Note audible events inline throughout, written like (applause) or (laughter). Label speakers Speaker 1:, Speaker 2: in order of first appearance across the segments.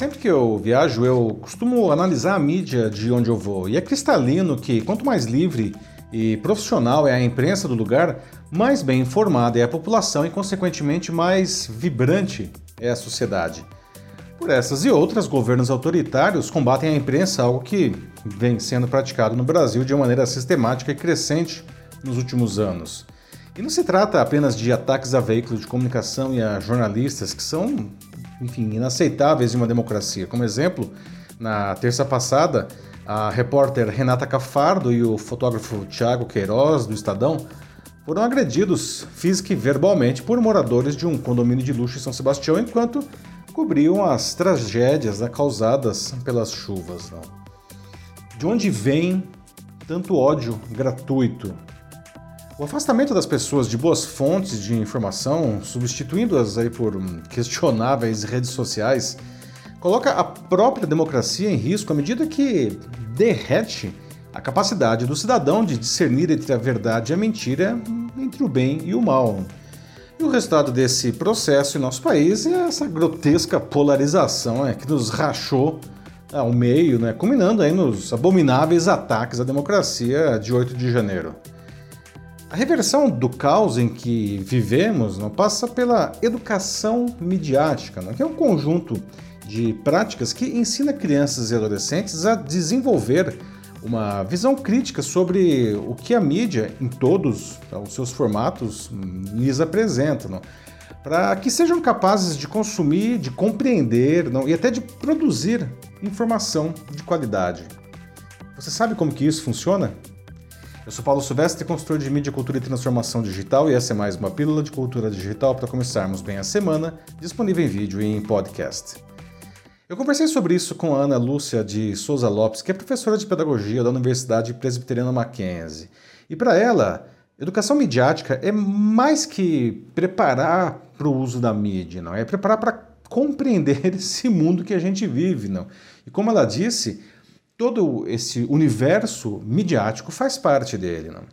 Speaker 1: Sempre que eu viajo, eu costumo analisar a mídia de onde eu vou, e é cristalino que quanto mais livre e profissional é a imprensa do lugar, mais bem informada é a população e, consequentemente, mais vibrante é a sociedade. Por essas e outras, governos autoritários combatem a imprensa, algo que vem sendo praticado no Brasil de uma maneira sistemática e crescente nos últimos anos. E não se trata apenas de ataques a veículos de comunicação e a jornalistas, que são, enfim, inaceitáveis em uma democracia. Como exemplo, na terça passada, a repórter Renata Cafardo e o fotógrafo Tiago Queiroz, do Estadão, foram agredidos física e verbalmente por moradores de um condomínio de luxo em São Sebastião enquanto cobriam as tragédias causadas pelas chuvas. Não? De onde vem tanto ódio gratuito? O afastamento das pessoas de boas fontes de informação, substituindo-as aí por questionáveis redes sociais, coloca a própria democracia em risco à medida que derrete a capacidade do cidadão de discernir entre a verdade e a mentira, entre o bem e o mal. E o resultado desse processo em nosso país é essa grotesca polarização né, que nos rachou ao meio, né, culminando aí nos abomináveis ataques à democracia de 8 de janeiro. A reversão do caos em que vivemos não passa pela educação midiática, não, que é um conjunto de práticas que ensina crianças e adolescentes a desenvolver uma visão crítica sobre o que a mídia, em todos tá, os seus formatos, lhes apresenta, para que sejam capazes de consumir, de compreender não? e até de produzir informação de qualidade. Você sabe como que isso funciona? Eu sou Paulo Silvestre, consultor de mídia, cultura e transformação digital, e essa é mais uma pílula de cultura digital para começarmos bem a semana, disponível em vídeo e em podcast. Eu conversei sobre isso com a Ana Lúcia de Souza Lopes, que é professora de pedagogia da Universidade Presbiteriana Mackenzie. E para ela, educação midiática é mais que preparar para o uso da mídia, não é preparar para compreender (laughs) esse mundo que a gente vive, não. E como ela disse, todo esse universo midiático faz parte dele, não.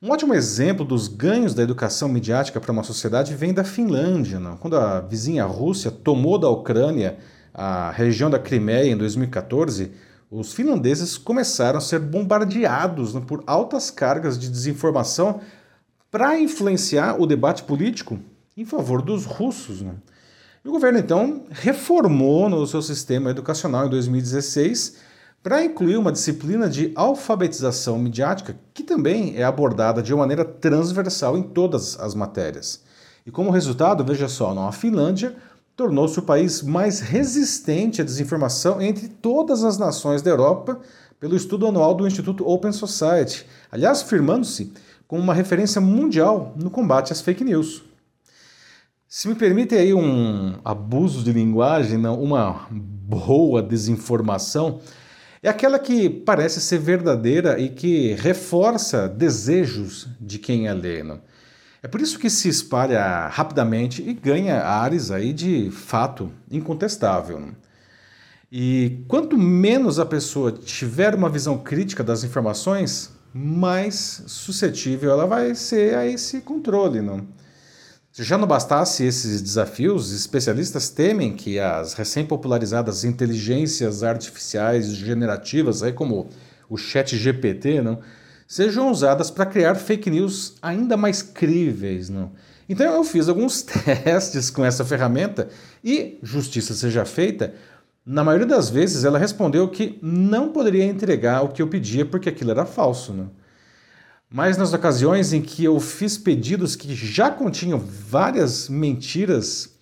Speaker 1: Um ótimo exemplo dos ganhos da educação midiática para uma sociedade vem da Finlândia, não. Quando a vizinha Rússia tomou da Ucrânia a região da Crimeia em 2014, os finlandeses começaram a ser bombardeados né, por altas cargas de desinformação para influenciar o debate político em favor dos russos. Né? E o governo então reformou no seu sistema educacional em 2016 para incluir uma disciplina de alfabetização midiática que também é abordada de uma maneira transversal em todas as matérias. E como resultado, veja só, a Finlândia tornou-se o país mais resistente à desinformação entre todas as nações da Europa, pelo estudo anual do Instituto Open Society, aliás, firmando-se como uma referência mundial no combate às fake news. Se me permite aí um abuso de linguagem, uma boa desinformação, é aquela que parece ser verdadeira e que reforça desejos de quem a lê. Não? É por isso que se espalha rapidamente e ganha ares aí de fato incontestável. E quanto menos a pessoa tiver uma visão crítica das informações, mais suscetível ela vai ser a esse controle. Não? Se já não bastasse esses desafios, especialistas temem que as recém-popularizadas inteligências artificiais generativas, aí como o chat GPT, não, sejam usadas para criar fake news ainda mais críveis. Não? Então eu fiz alguns (laughs) testes com essa ferramenta e, justiça seja feita, na maioria das vezes ela respondeu que não poderia entregar o que eu pedia porque aquilo era falso. Não? Mas nas ocasiões em que eu fiz pedidos que já continham várias mentiras,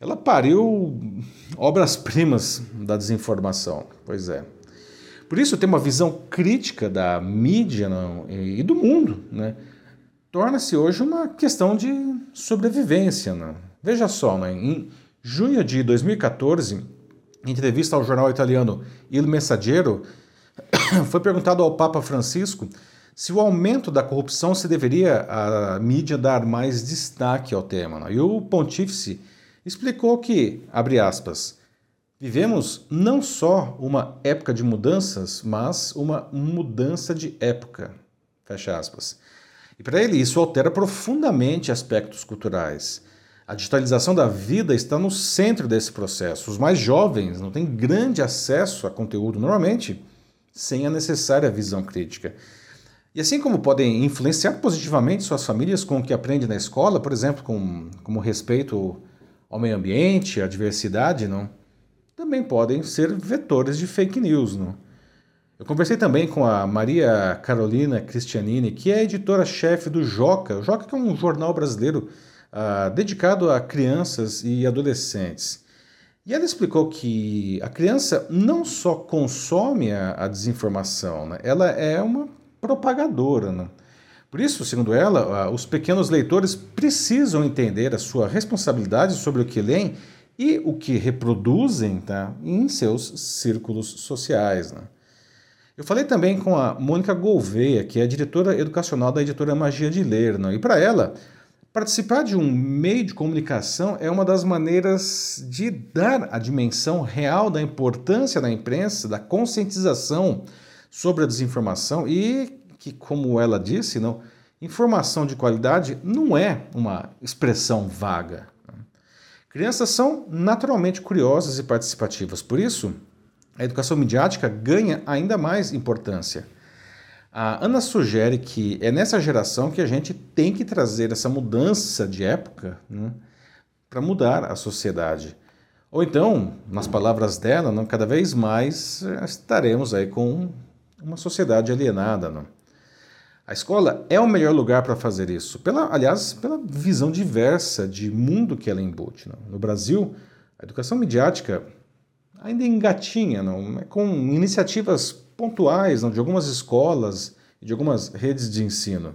Speaker 1: ela pariu obras-primas da desinformação. Pois é. Por isso, ter uma visão crítica da mídia não, e do mundo né, torna-se hoje uma questão de sobrevivência. Não. Veja só, né, em junho de 2014, em entrevista ao jornal italiano Il Messaggero, (coughs) foi perguntado ao Papa Francisco se o aumento da corrupção se deveria à mídia dar mais destaque ao tema. Não. E o pontífice explicou que, abre aspas, Vivemos não só uma época de mudanças, mas uma mudança de época. Fecha aspas. E para ele, isso altera profundamente aspectos culturais. A digitalização da vida está no centro desse processo. Os mais jovens não têm grande acesso a conteúdo normalmente sem a necessária visão crítica. E assim como podem influenciar positivamente suas famílias com o que aprendem na escola, por exemplo, com, como respeito ao meio ambiente, à diversidade, não? também podem ser vetores de fake news. Não? Eu conversei também com a Maria Carolina Cristianini, que é editora-chefe do Joca. O Joca é um jornal brasileiro uh, dedicado a crianças e adolescentes. E ela explicou que a criança não só consome a, a desinformação, né? ela é uma propagadora. Né? Por isso, segundo ela, os pequenos leitores precisam entender a sua responsabilidade sobre o que leem e o que reproduzem tá, em seus círculos sociais. Né? Eu falei também com a Mônica Gouveia, que é diretora educacional da editora Magia de Ler, né? e para ela, Participar de um meio de comunicação é uma das maneiras de dar a dimensão real da importância da imprensa, da conscientização sobre a desinformação e que, como ela disse, não, informação de qualidade não é uma expressão vaga. Crianças são naturalmente curiosas e participativas, por isso, a educação midiática ganha ainda mais importância. A Ana sugere que é nessa geração que a gente tem que trazer essa mudança de época né, para mudar a sociedade. Ou então, nas palavras dela, cada vez mais eh, estaremos aí com uma sociedade alienada. Não? A escola é o melhor lugar para fazer isso, pela, aliás, pela visão diversa de mundo que ela embute. Não? No Brasil, a educação midiática ainda engatinha, não? É com iniciativas pontuais não, de algumas escolas e de algumas redes de ensino.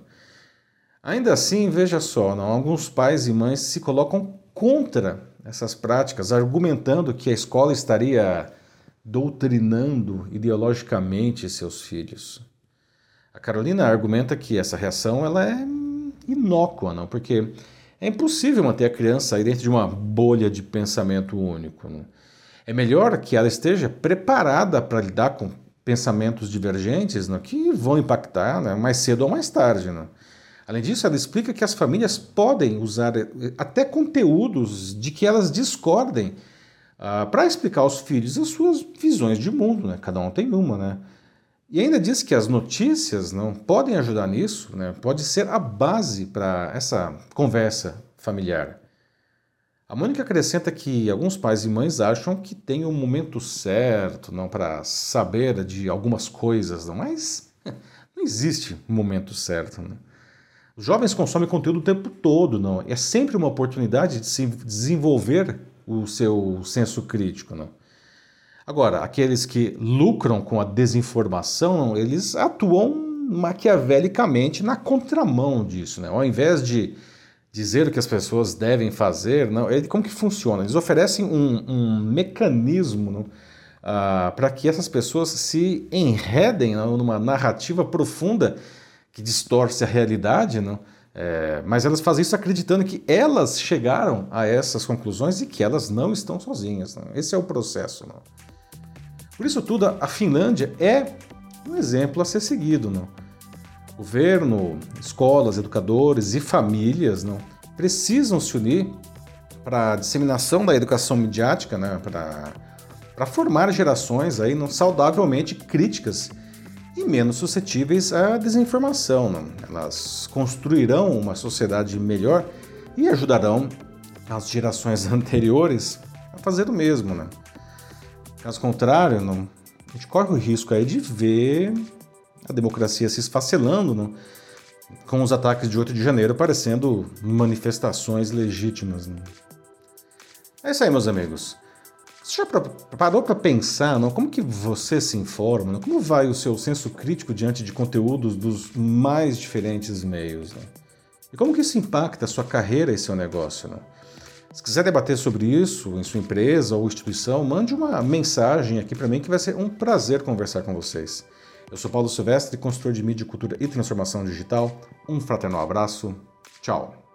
Speaker 1: Ainda assim, veja só, não, alguns pais e mães se colocam contra essas práticas, argumentando que a escola estaria doutrinando ideologicamente seus filhos. A Carolina argumenta que essa reação ela é inócua, não? porque é impossível manter a criança aí dentro de uma bolha de pensamento único. Não? É melhor que ela esteja preparada para lidar com pensamentos divergentes né, que vão impactar né, mais cedo ou mais tarde. Né? Além disso, ela explica que as famílias podem usar eh, até conteúdos de que elas discordem uh, para explicar aos filhos as suas visões de mundo. Né? Cada um tem uma. Né? E ainda diz que as notícias não podem ajudar nisso, né? pode ser a base para essa conversa familiar. A Mônica acrescenta que alguns pais e mães acham que tem o um momento certo não para saber de algumas coisas, não, mas (laughs) não existe momento certo. Não. Os jovens consomem conteúdo o tempo todo, não. É sempre uma oportunidade de se desenvolver o seu senso crítico, não. Agora, aqueles que lucram com a desinformação, eles atuam maquiavelicamente na contramão disso, né? Ao invés de dizer o que as pessoas devem fazer, não, ele, como que funciona? Eles oferecem um, um mecanismo uh, para que essas pessoas se enredem numa narrativa profunda que distorce a realidade, não? É, mas elas fazem isso acreditando que elas chegaram a essas conclusões e que elas não estão sozinhas. Não? Esse é o processo. Não? Por isso tudo, a Finlândia é um exemplo a ser seguido. Não? Governo, escolas, educadores e famílias precisam se unir para a disseminação da educação midiática, né, para formar gerações aí, não, saudavelmente críticas e menos suscetíveis à desinformação. Não. Elas construirão uma sociedade melhor e ajudarão as gerações (laughs) anteriores a fazer o mesmo. Né? Caso contrário, não, a gente corre o risco aí de ver a democracia se esfacelando, né? com os ataques de 8 de janeiro parecendo manifestações legítimas. É isso aí, meus amigos. Você já parou para pensar não? como que você se informa? Não? Como vai o seu senso crítico diante de conteúdos dos mais diferentes meios? Não? E como que isso impacta a sua carreira e seu negócio? Não? Se quiser debater sobre isso em sua empresa ou instituição, mande uma mensagem aqui para mim que vai ser um prazer conversar com vocês. Eu sou Paulo Silvestre, consultor de mídia, cultura e transformação digital. Um fraternal abraço. Tchau.